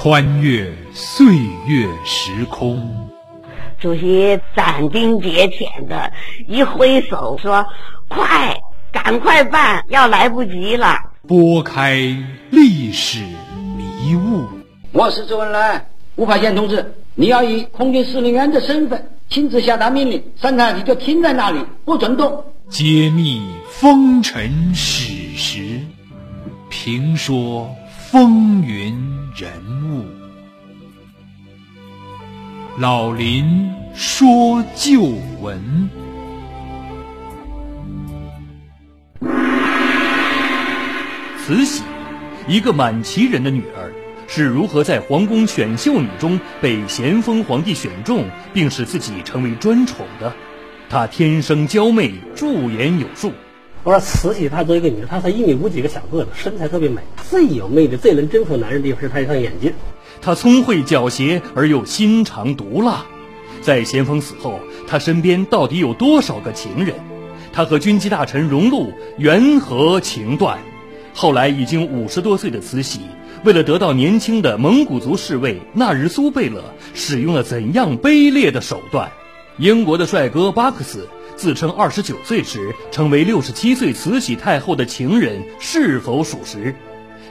穿越岁月时空。主席斩钉截铁的一挥手说：“快，赶快办，要来不及了。”拨开历史迷雾。我是周恩来，吴法宪同志，你要以空军司令员的身份亲自下达命令，三台你就停在那里，不准动。揭秘风尘史实，评说风云人物。老林说旧闻。慈禧，一个满旗人的女儿，是如何在皇宫选秀女中被咸丰皇帝选中，并使自己成为专宠的？她天生娇媚，驻颜有术。我说慈禧，她作为一个女人，她才一米五几个小个子，身材特别美，最有魅力、最能征服男人的地方是她一双眼睛。她聪慧狡黠而又心肠毒辣。在咸丰死后，她身边到底有多少个情人？她和军机大臣荣禄缘何情断？后来已经五十多岁的慈禧，为了得到年轻的蒙古族侍卫纳日苏贝勒，使用了怎样卑劣的手段？英国的帅哥巴克斯自称二十九岁时成为六十七岁慈禧太后的情人，是否属实？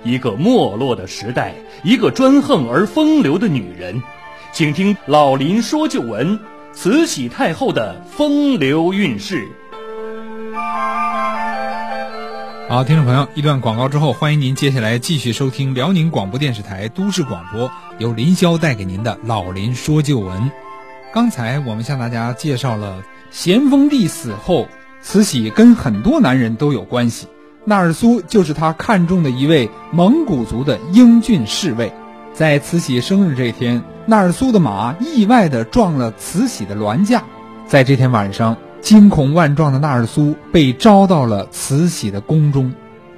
一个没落的时代，一个专横而风流的女人，请听老林说旧闻：慈禧太后的风流韵事。好，听众朋友，一段广告之后，欢迎您接下来继续收听辽宁广播电视台都市广播，由林霄带给您的老林说旧闻。刚才我们向大家介绍了咸丰帝死后，慈禧跟很多男人都有关系，纳尔苏就是她看中的一位蒙古族的英俊侍卫。在慈禧生日这天，纳尔苏的马意外地撞了慈禧的銮驾，在这天晚上。惊恐万状的纳尔苏被招到了慈禧的宫中，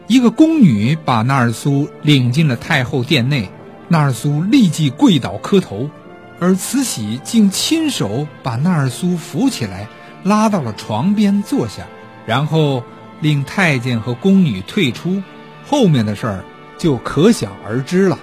一个宫女把纳尔苏领进了太后殿内，纳尔苏立即跪倒磕头，而慈禧竟亲手把纳尔苏扶起来，拉到了床边坐下，然后令太监和宫女退出，后面的事儿就可想而知了。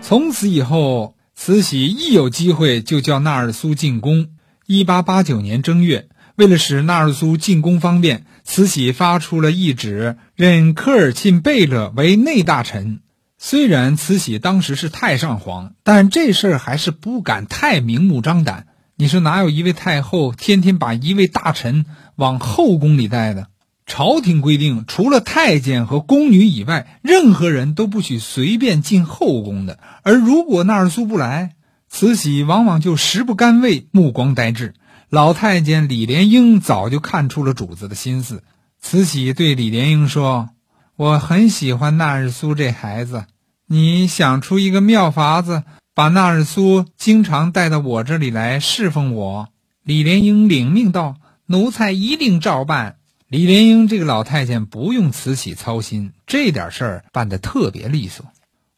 从此以后，慈禧一有机会就叫纳尔苏进宫。一八八九年正月。为了使纳尔苏进宫方便，慈禧发出了懿旨，任科尔沁贝勒为内大臣。虽然慈禧当时是太上皇，但这事儿还是不敢太明目张胆。你说哪有一位太后天天把一位大臣往后宫里带的？朝廷规定，除了太监和宫女以外，任何人都不许随便进后宫的。而如果纳尔苏不来，慈禧往往就食不甘味，目光呆滞。老太监李莲英早就看出了主子的心思，慈禧对李莲英说：“我很喜欢纳日苏这孩子，你想出一个妙法子，把纳日苏经常带到我这里来侍奉我。”李莲英领命道：“奴才一定照办。”李莲英这个老太监不用慈禧操心，这点事儿办得特别利索。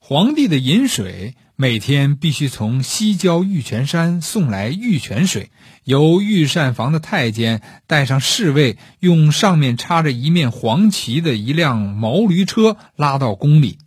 皇帝的饮水。每天必须从西郊玉泉山送来玉泉水，由御膳房的太监带上侍卫，用上面插着一面黄旗的一辆毛驴车拉到宫里。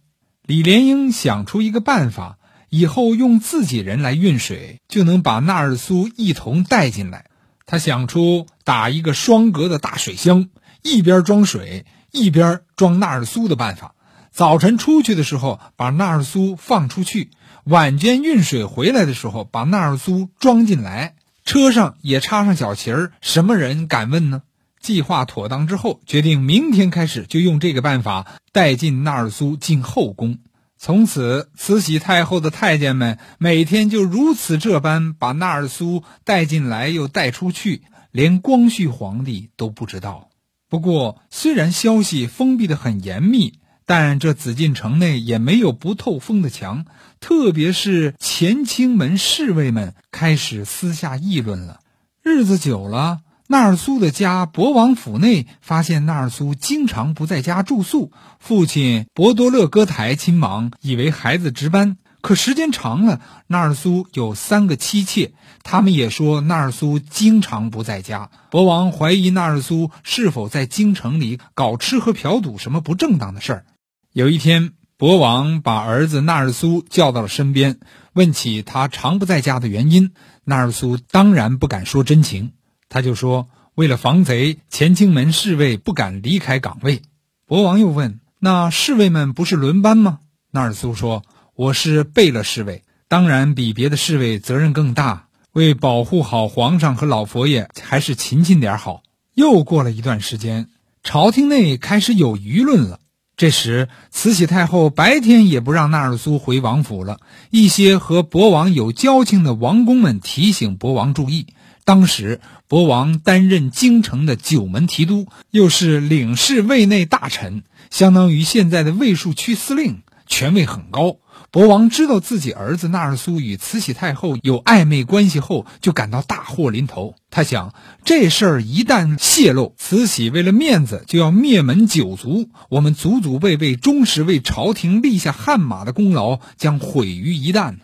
李莲英想出一个办法，以后用自己人来运水，就能把纳尔苏一同带进来。他想出打一个双格的大水箱，一边装水，一边装纳尔苏的办法。早晨出去的时候，把纳尔苏放出去。晚间运水回来的时候，把纳尔苏装进来，车上也插上小旗儿，什么人敢问呢？计划妥当之后，决定明天开始就用这个办法带进纳尔苏进后宫。从此，慈禧太后的太监们每天就如此这般把纳尔苏带进来又带出去，连光绪皇帝都不知道。不过，虽然消息封闭的很严密。但这紫禁城内也没有不透风的墙，特别是乾清门侍卫们开始私下议论了。日子久了，纳尔苏的家博王府内发现纳尔苏经常不在家住宿，父亲博多勒戈台亲王，以为孩子值班。可时间长了，纳尔苏有三个妻妾，他们也说纳尔苏经常不在家。博王怀疑纳尔苏是否在京城里搞吃喝嫖赌什么不正当的事儿。有一天，博王把儿子纳尔苏叫到了身边，问起他常不在家的原因。纳尔苏当然不敢说真情，他就说：“为了防贼，乾清门侍卫不敢离开岗位。”博王又问：“那侍卫们不是轮班吗？”纳尔苏说：“我是贝勒侍卫，当然比别的侍卫责任更大。为保护好皇上和老佛爷，还是勤勤点好。”又过了一段时间。朝廷内开始有舆论了。这时，慈禧太后白天也不让纳尔苏回王府了。一些和博王有交情的王公们提醒博王注意。当时，博王担任京城的九门提督，又是领事卫内大臣，相当于现在的卫戍区司令，权位很高。博王知道自己儿子纳尔苏与慈禧太后有暧昧关系后，就感到大祸临头。他想，这事儿一旦泄露，慈禧为了面子就要灭门九族，我们祖祖辈辈忠实为朝廷立下汗马的功劳将毁于一旦。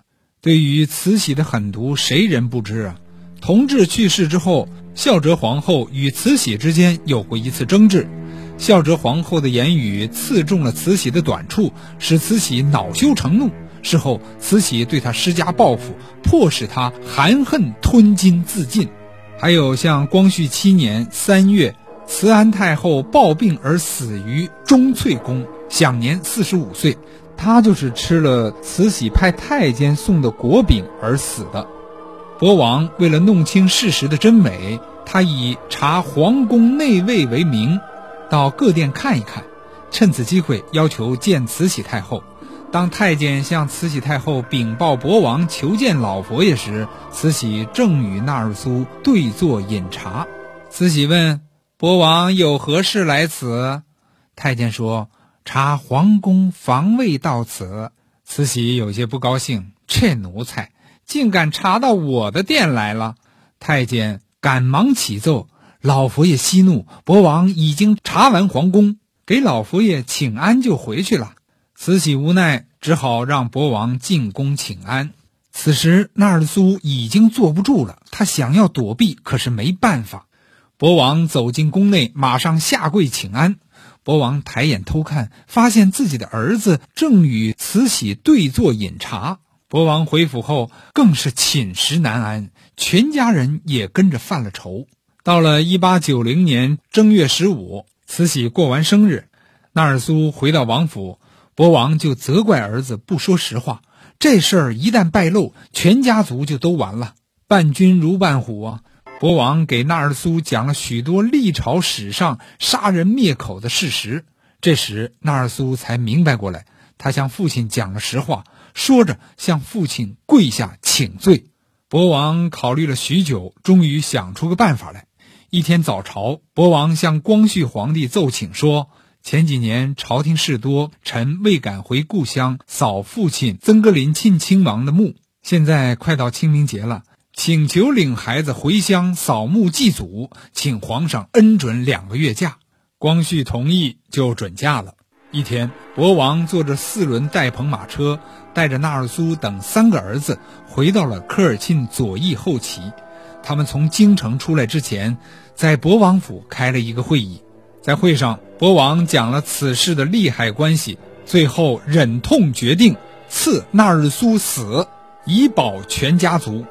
对于慈禧的狠毒，谁人不知啊？同治去世之后，孝哲皇后与慈禧之间有过一次争执。孝哲皇后的言语刺中了慈禧的短处，使慈禧恼羞成怒。事后，慈禧对她施加报复，迫使她含恨吞金自尽。还有像光绪七年三月，慈安太后暴病而死于钟粹宫，享年四十五岁。她就是吃了慈禧派太监送的果饼而死的。博王为了弄清事实的真伪，他以查皇宫内卫为名。到各殿看一看，趁此机会要求见慈禧太后。当太监向慈禧太后禀报博王求见老佛爷时，慈禧正与纳尔苏对坐饮茶。慈禧问博王有何事来此？太监说查皇宫防卫到此。慈禧有些不高兴，这奴才竟敢查到我的殿来了。太监赶忙启奏。老佛爷息怒，博王已经查完皇宫，给老佛爷请安就回去了。慈禧无奈，只好让博王进宫请安。此时纳尔苏已经坐不住了，他想要躲避，可是没办法。博王走进宫内，马上下跪请安。博王抬眼偷看，发现自己的儿子正与慈禧对坐饮茶。博王回府后，更是寝食难安，全家人也跟着犯了愁。到了一八九零年正月十五，慈禧过完生日，纳尔苏回到王府，博王就责怪儿子不说实话。这事儿一旦败露，全家族就都完了。伴君如伴虎啊！博王给纳尔苏讲了许多历朝史上杀人灭口的事实。这时，纳尔苏才明白过来，他向父亲讲了实话，说着向父亲跪下请罪。博王考虑了许久，终于想出个办法来。一天早朝，博王向光绪皇帝奏请说：“前几年朝廷事多，臣未敢回故乡扫父亲曾格林沁亲王的墓。现在快到清明节了，请求领孩子回乡扫墓祭祖，请皇上恩准两个月假。”光绪同意，就准假了。一天，博王坐着四轮带棚马车，带着纳尔苏等三个儿子，回到了科尔沁左翼后旗。他们从京城出来之前。在博王府开了一个会议，在会上，博王讲了此事的利害关系，最后忍痛决定赐纳尔苏死，以保全家族。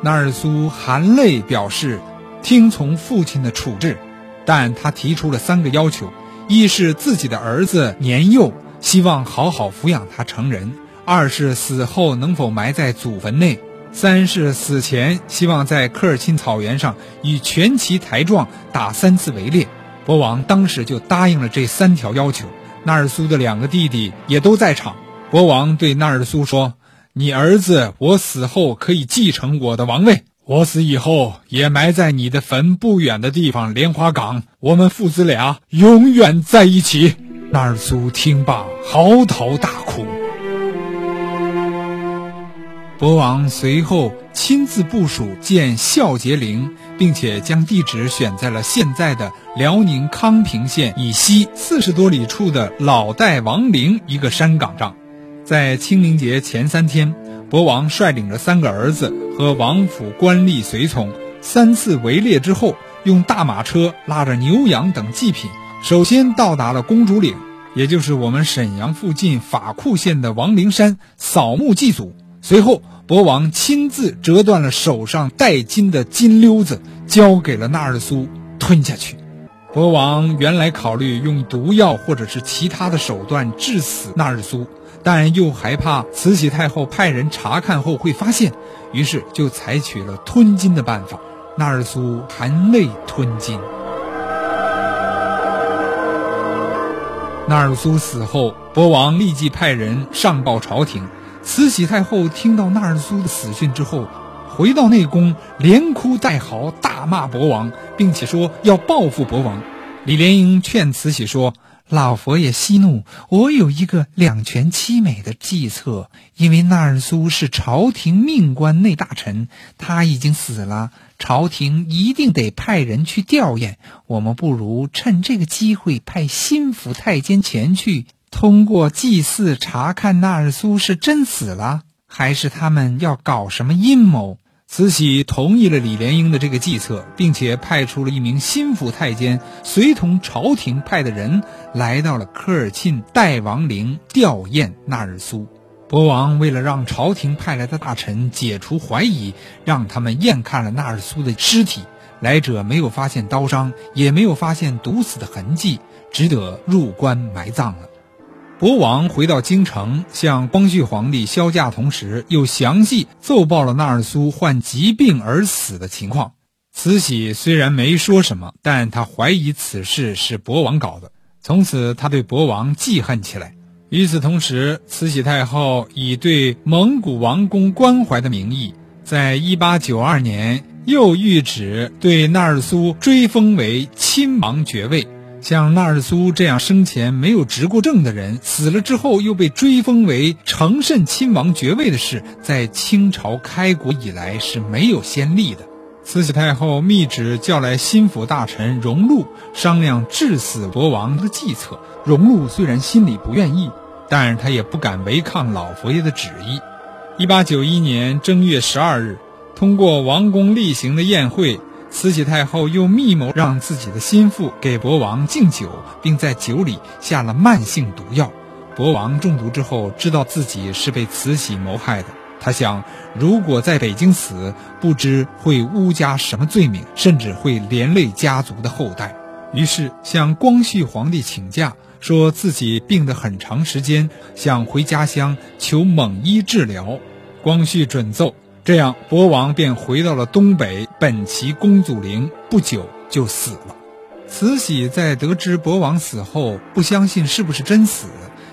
纳尔苏含泪表示听从父亲的处置，但他提出了三个要求：一是自己的儿子年幼，希望好好抚养他成人；二是死后能否埋在祖坟内。三是死前希望在科尔沁草原上以全旗抬壮打三次围猎，国王当时就答应了这三条要求。纳尔苏的两个弟弟也都在场。国王对纳尔苏说：“你儿子我死后可以继承我的王位，我死以后也埋在你的坟不远的地方莲花岗，我们父子俩永远在一起。”纳尔苏听罢嚎啕大哭。博王随后亲自部署建孝节陵，并且将地址选在了现在的辽宁康平县以西四十多里处的老代王陵一个山岗上。在清明节前三天，博王率领着三个儿子和王府官吏随从，三次围猎之后，用大马车拉着牛羊等祭品，首先到达了公主岭。也就是我们沈阳附近法库县的王陵山扫墓祭祖。随后，博王亲自折断了手上戴金的金溜子，交给了纳尔苏吞下去。博王原来考虑用毒药或者是其他的手段致死纳尔苏，但又害怕慈禧太后派人查看后会发现，于是就采取了吞金的办法。纳尔苏含泪吞金。纳尔苏死后，博王立即派人上报朝廷。慈禧太后听到纳尔苏的死讯之后，回到内宫，连哭带嚎，大骂博王，并且说要报复博王。李莲英劝慈禧说：“老佛爷息怒，我有一个两全其美的计策。因为纳尔苏是朝廷命官内大臣，他已经死了，朝廷一定得派人去吊唁。我们不如趁这个机会派心腹太监前去，通过祭祀查看纳尔苏是真死了，还是他们要搞什么阴谋。”慈禧同意了李莲英的这个计策，并且派出了一名心腹太监，随同朝廷派的人来到了科尔沁代王陵吊唁纳尔苏。博王为了让朝廷派来的大臣解除怀疑，让他们验看了纳尔苏的尸体，来者没有发现刀伤，也没有发现毒死的痕迹，只得入棺埋葬了。博王回到京城，向光绪皇帝销假，同时又详细奏报了纳尔苏患疾病而死的情况。慈禧虽然没说什么，但她怀疑此事是博王搞的，从此她对博王记恨起来。与此同时，慈禧太后以对蒙古王公关怀的名义，在1892年又谕旨对纳尔苏追封为亲王爵位。像纳尔苏这样生前没有执过政的人，死了之后又被追封为承慎亲王爵位的事，在清朝开国以来是没有先例的。慈禧太后密旨叫来心腹大臣荣禄商量致死国王的计策。荣禄虽然心里不愿意，但是他也不敢违抗老佛爷的旨意。一八九一年正月十二日，通过王宫例行的宴会。慈禧太后又密谋让自己的心腹给博王敬酒，并在酒里下了慢性毒药。博王中毒之后，知道自己是被慈禧谋害的。他想，如果在北京死，不知会诬加什么罪名，甚至会连累家族的后代。于是向光绪皇帝请假，说自己病得很长时间，想回家乡求猛医治疗。光绪准奏。这样，博王便回到了东北本旗公祖陵，不久就死了。慈禧在得知博王死后，不相信是不是真死，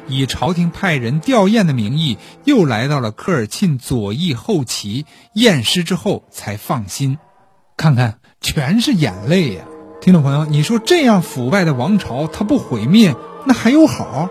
以朝廷派人吊唁的名义，又来到了科尔沁左翼后旗验尸之后，才放心。看看，全是眼泪呀！听众朋友，你说这样腐败的王朝，它不毁灭，那还有好？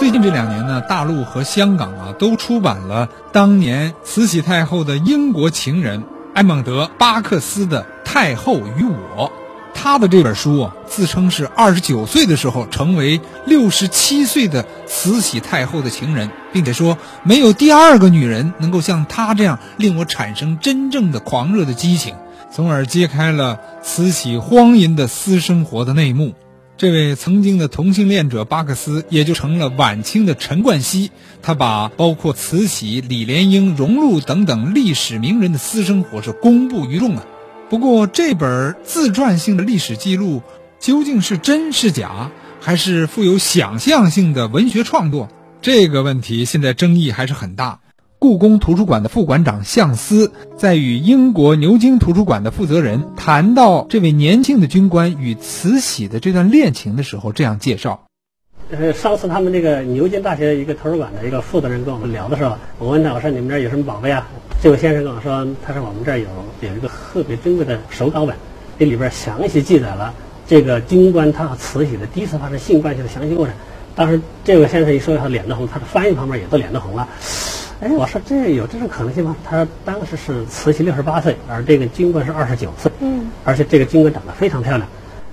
最近这两年呢，大陆和香港啊都出版了当年慈禧太后的英国情人埃蒙德·巴克斯的《太后与我》。他的这本书啊，自称是二十九岁的时候成为六十七岁的慈禧太后的情人，并且说没有第二个女人能够像她这样令我产生真正的狂热的激情，从而揭开了慈禧荒淫的私生活的内幕。这位曾经的同性恋者巴克斯也就成了晚清的陈冠希，他把包括慈禧、李莲英、荣禄等等历史名人的私生活是公布于众啊。不过，这本自传性的历史记录究竟是真是假，还是富有想象性的文学创作？这个问题现在争议还是很大。故宫图书馆的副馆长向思在与英国牛津图书馆的负责人谈到这位年轻的军官与慈禧的这段恋情的时候，这样介绍：呃，上次他们那个牛津大学一个图书馆的一个负责人跟我们聊的时候，我问他，我说你们这儿有什么宝贝啊？这位先生跟我说，他说我们这儿有有一个特别珍贵的手稿本，这里边详细记载了这个军官他和慈禧的第一次发生性关系的详细过程。当时这位先生一说，他脸都红，他的翻译旁边也都脸都红了。哎，我说这有这种可能性吗？他说当时是慈禧六十八岁，而这个军官是二十九岁，嗯，而且这个军官长得非常漂亮。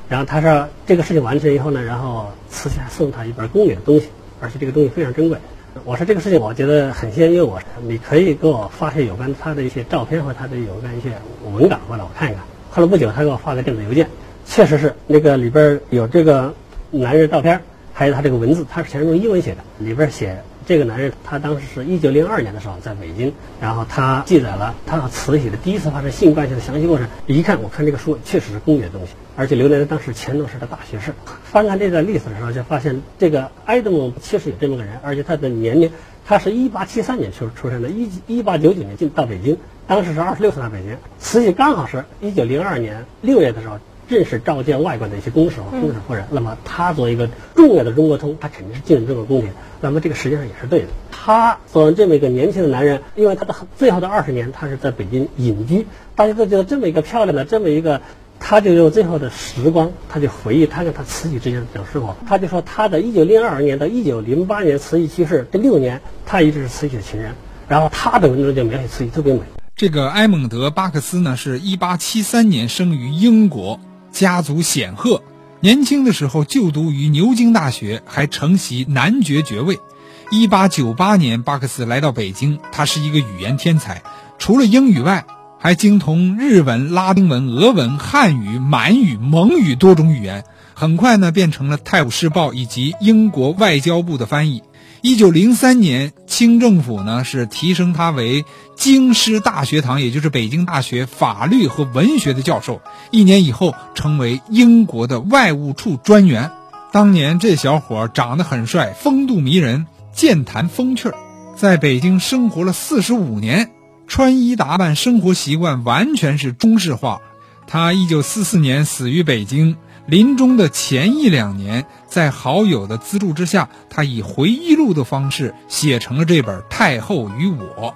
然后他说这个事情完成以后呢，然后慈禧还送他一本宫里的东西，而且这个东西非常珍贵。我说这个事情我觉得很幸运，我你可以给我发些有关他的一些照片和他的有关一些文稿过来，我看一看。后来不久，他给我发个电子邮件，确实是那个里边有这个男人照片，还有他这个文字，他是全是用英文写的，里边写。这个男人，他当时是一九零二年的时候在北京，然后他记载了他和慈禧的第一次发生性关系的详细过程。一看，我看这个书确实是公约东西，而且留在当时乾隆时的大学士。翻看这段历史的时候，就发现这个埃德蒙确实有这么个人，而且他的年龄，他是一八七三年出出生的，一一八九九年进到北京，当时是二十六岁到北京。慈禧刚好是一九零二年六月的时候。认识召见外国的一些公使和公使夫人，那么他作为一个重要的中国通，他肯定是进入这个宫廷。那么这个实际上也是对的。他作为这么一个年轻的男人，因为他的最后的二十年，他是在北京隐居。大家都觉得这么一个漂亮的这么一个，他就用最后的时光，他就回忆他跟他慈禧之间的这种生活。他就说，他的一九零二年到一九零八年慈禧去世这六年，他一直是慈禧的情人。然后他的文章就描写慈禧特别美。这个埃蒙德·巴克斯呢，是一八七三年生于英国。家族显赫，年轻的时候就读于牛津大学，还承袭男爵爵位。一八九八年，巴克斯来到北京，他是一个语言天才，除了英语外，还精通日文、拉丁文、俄文、汉语、满语、蒙语多种语言。很快呢，变成了《泰晤士报》以及英国外交部的翻译。一九零三年，清政府呢是提升他为京师大学堂，也就是北京大学法律和文学的教授。一年以后，成为英国的外务处专员。当年这小伙长得很帅，风度迷人，健谈风趣，在北京生活了四十五年，穿衣打扮、生活习惯完全是中式化。他一九四四年死于北京。临终的前一两年，在好友的资助之下，他以回忆录的方式写成了这本《太后与我》。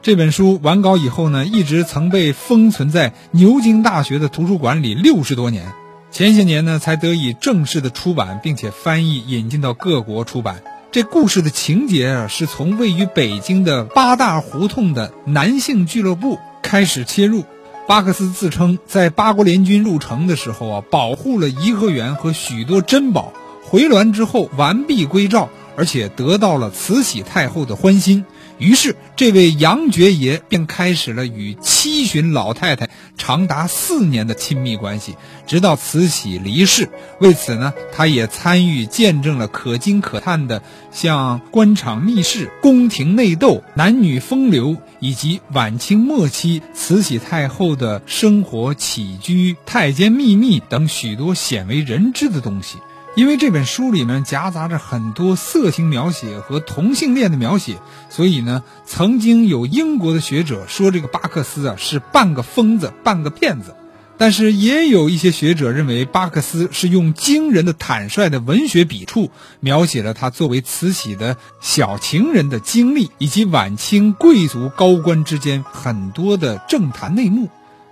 这本书完稿以后呢，一直曾被封存在牛津大学的图书馆里六十多年。前些年呢，才得以正式的出版，并且翻译引进到各国出版。这故事的情节啊，是从位于北京的八大胡同的男性俱乐部开始切入。巴克斯自称在八国联军入城的时候啊，保护了颐和园和许多珍宝，回銮之后完璧归赵，而且得到了慈禧太后的欢心。于是，这位杨爵爷便开始了与七旬老太太长达四年的亲密关系，直到慈禧离世。为此呢，他也参与见证了可惊可叹的像官场密室、宫廷内斗、男女风流，以及晚清末期慈禧太后的生活起居、太监秘密等许多鲜为人知的东西。因为这本书里面夹杂着很多色情描写和同性恋的描写，所以呢，曾经有英国的学者说这个巴克斯啊是半个疯子，半个骗子。但是也有一些学者认为，巴克斯是用惊人的坦率的文学笔触，描写了他作为慈禧的小情人的经历，以及晚清贵族高官之间很多的政坛内幕。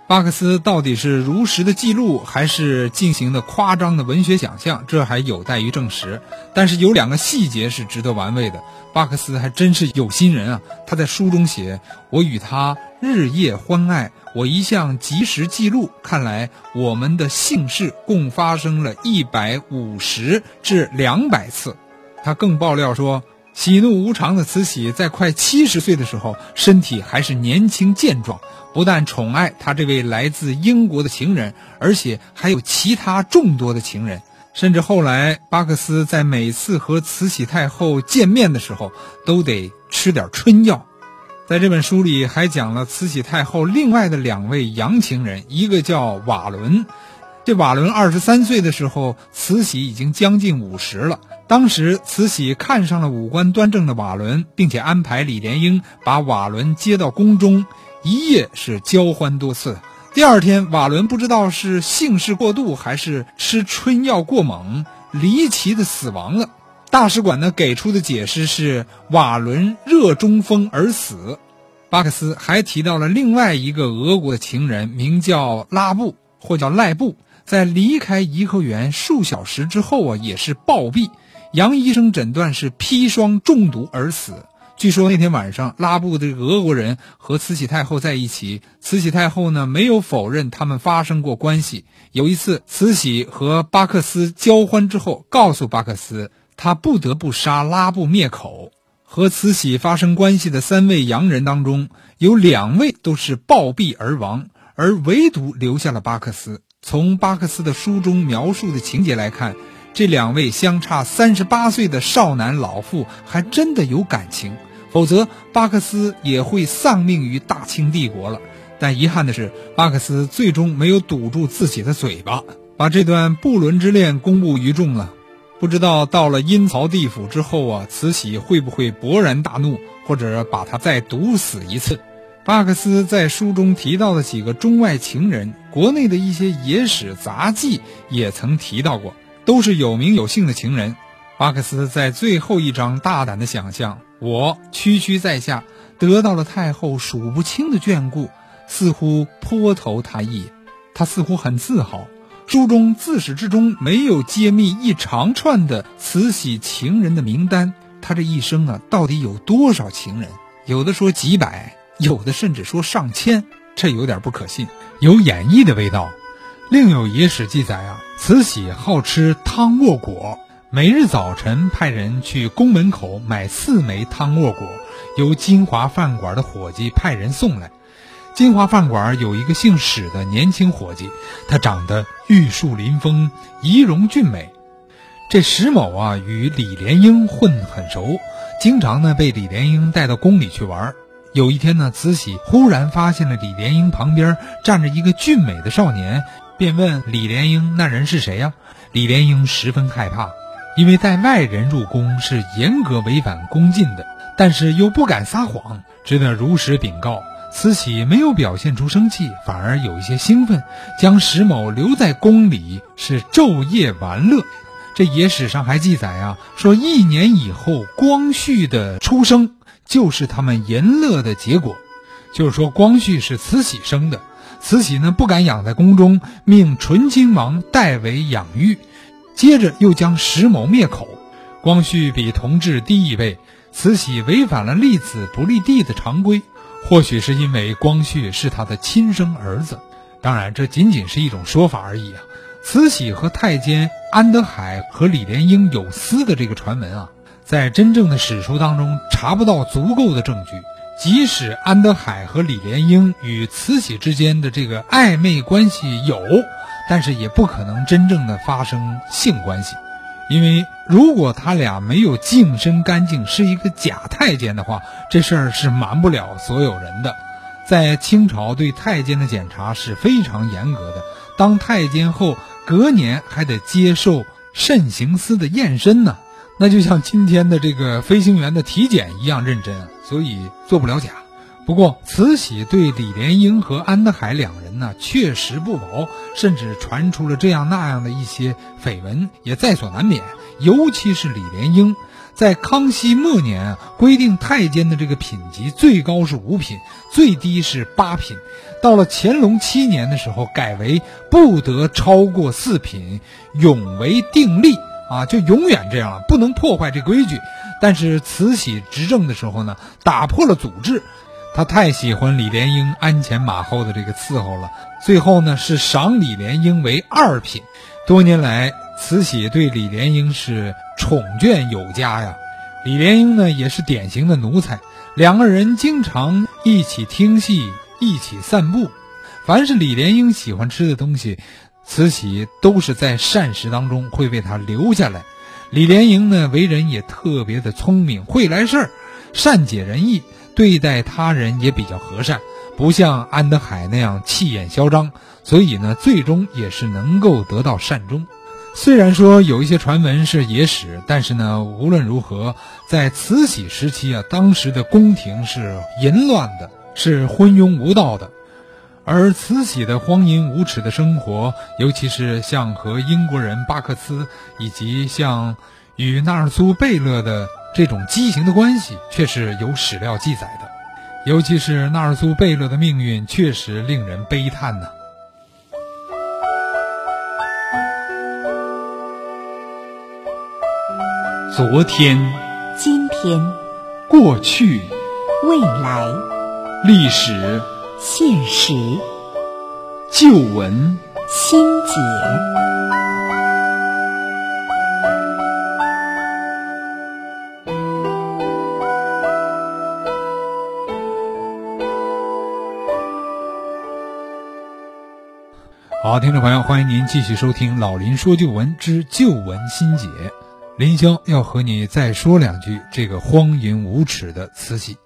巴克斯到底是如实的记录，还是进行的夸张的文学想象？这还有待于证实。但是有两个细节是值得玩味的。巴克斯还真是有心人啊！他在书中写：“我与他日夜欢爱，我一向及时记录。看来我们的姓氏共发生了一百五十至两百次。”他更爆料说。喜怒无常的慈禧在快七十岁的时候，身体还是年轻健壮，不但宠爱他这位来自英国的情人，而且还有其他众多的情人。甚至后来，巴克斯在每次和慈禧太后见面的时候，都得吃点春药。在这本书里，还讲了慈禧太后另外的两位洋情人，一个叫瓦伦。这瓦伦二十三岁的时候，慈禧已经将近五十了。当时慈禧看上了五官端正的瓦伦，并且安排李莲英把瓦伦接到宫中，一夜是交欢多次。第二天，瓦伦不知道是性事过度还是吃春药过猛，离奇的死亡了。大使馆呢给出的解释是瓦伦热中风而死。巴克斯还提到了另外一个俄国的情人，名叫拉布或叫赖布。在离开颐和园数小时之后啊，也是暴毙。杨医生诊断是砒霜中毒而死。据说那天晚上，拉布的俄国人和慈禧太后在一起，慈禧太后呢没有否认他们发生过关系。有一次，慈禧和巴克斯交欢之后，告诉巴克斯，他不得不杀拉布灭口。和慈禧发生关系的三位洋人当中，有两位都是暴毙而亡，而唯独留下了巴克斯。从巴克斯的书中描述的情节来看，这两位相差三十八岁的少男老妇还真的有感情，否则巴克斯也会丧命于大清帝国了。但遗憾的是，巴克斯最终没有堵住自己的嘴巴，把这段不伦之恋公布于众了。不知道到了阴曹地府之后啊，慈禧会不会勃然大怒，或者把他再毒死一次？巴克斯在书中提到的几个中外情人，国内的一些野史杂记也曾提到过，都是有名有姓的情人。巴克斯在最后一章大胆的想象：我区区在下，得到了太后数不清的眷顾。似乎颇投他意，他似乎很自豪。书中自始至终没有揭秘一长串的慈禧情人的名单。他这一生啊，到底有多少情人？有的说几百，有的甚至说上千，这有点不可信，有演绎的味道。另有野史记载啊，慈禧好吃汤沃果，每日早晨派人去宫门口买四枚汤沃果，由金华饭馆的伙计派人送来。金华饭馆有一个姓史的年轻伙计，他长得玉树临风，仪容俊美。这史某啊，与李莲英混很熟，经常呢被李莲英带到宫里去玩。有一天呢，慈禧忽然发现了李莲英旁边站着一个俊美的少年，便问李莲英：“那人是谁呀？”李莲英十分害怕，因为带外人入宫是严格违反宫禁的，但是又不敢撒谎，只得如实禀告。慈禧没有表现出生气，反而有一些兴奋，将石某留在宫里是昼夜玩乐。这野史上还记载啊，说一年以后光绪的出生就是他们淫乐的结果，就是说光绪是慈禧生的。慈禧呢不敢养在宫中，命醇亲王代为养育，接着又将石某灭口。光绪比同治低一位，慈禧违反了立子不立弟的常规。或许是因为光绪是他的亲生儿子，当然这仅仅是一种说法而已啊。慈禧和太监安德海和李莲英有私的这个传闻啊，在真正的史书当中查不到足够的证据。即使安德海和李莲英与慈禧之间的这个暧昧关系有，但是也不可能真正的发生性关系。因为如果他俩没有净身干净，是一个假太监的话，这事儿是瞒不了所有人的。在清朝对太监的检查是非常严格的，当太监后隔年还得接受慎刑司的验身呢，那就像今天的这个飞行员的体检一样认真，所以做不了假。不过，慈禧对李莲英和安德海两人呢，确实不薄，甚至传出了这样那样的一些绯闻，也在所难免。尤其是李莲英，在康熙末年，规定太监的这个品级最高是五品，最低是八品。到了乾隆七年的时候，改为不得超过四品，永为定例啊，就永远这样了，不能破坏这规矩。但是慈禧执政的时候呢，打破了祖制。他太喜欢李莲英鞍前马后的这个伺候了，最后呢是赏李莲英为二品。多年来，慈禧对李莲英是宠眷有加呀。李莲英呢也是典型的奴才，两个人经常一起听戏，一起散步。凡是李莲英喜欢吃的东西，慈禧都是在膳食当中会为他留下来。李莲英呢为人也特别的聪明，会来事儿，善解人意。对待他人也比较和善，不像安德海那样气焰嚣张，所以呢，最终也是能够得到善终。虽然说有一些传闻是野史，但是呢，无论如何，在慈禧时期啊，当时的宫廷是淫乱的，是昏庸无道的，而慈禧的荒淫无耻的生活，尤其是像和英国人巴克斯以及像与纳尔苏贝勒的。这种畸形的关系却是有史料记载的，尤其是纳尔苏贝勒的命运确实令人悲叹呢。昨天、今天、过去、未来、历史、现实、旧闻、新解。听众朋友，欢迎您继续收听老林说旧闻之旧闻新解。林霄要和你再说两句这个荒淫无耻的慈禧。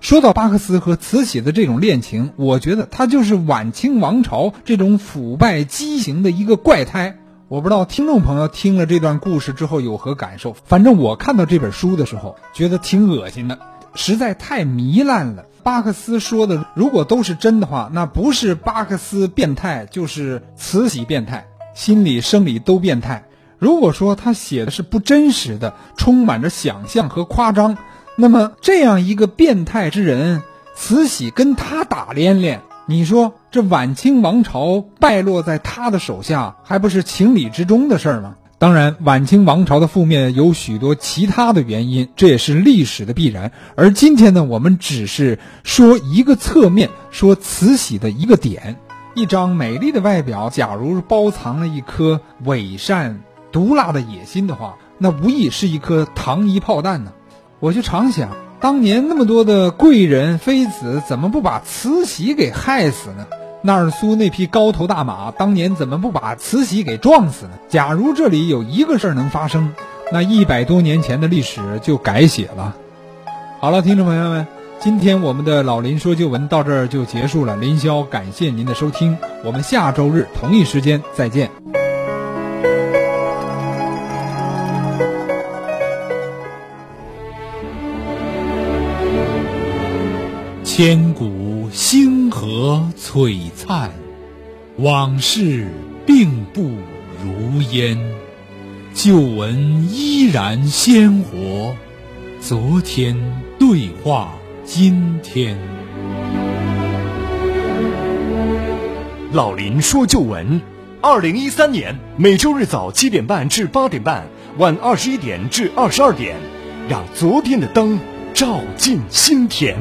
说到巴克斯和慈禧的这种恋情，我觉得他就是晚清王朝这种腐败畸形的一个怪胎。我不知道听众朋友听了这段故事之后有何感受，反正我看到这本书的时候，觉得挺恶心的，实在太糜烂了。巴克斯说的，如果都是真的话，那不是巴克斯变态，就是慈禧变态，心理生理都变态。如果说他写的是不真实的，充满着想象和夸张，那么这样一个变态之人，慈禧跟他打连连，你说这晚清王朝败落在他的手下，还不是情理之中的事儿吗？当然，晚清王朝的覆灭有许多其他的原因，这也是历史的必然。而今天呢，我们只是说一个侧面，说慈禧的一个点。一张美丽的外表，假如包藏了一颗伪善、毒辣的野心的话，那无疑是一颗糖衣炮弹呢。我就常想，当年那么多的贵人妃子，怎么不把慈禧给害死呢？纳尔苏那匹高头大马，当年怎么不把慈禧给撞死呢？假如这里有一个事儿能发生，那一百多年前的历史就改写了。好了，听众朋友们，今天我们的老林说旧闻到这儿就结束了。林霄感谢您的收听，我们下周日同一时间再见。千古星和璀璨，往事并不如烟。旧闻依然鲜活，昨天对话今天。老林说旧闻，二零一三年每周日早七点半至八点半，晚二十一点至二十二点，让昨天的灯照进心田。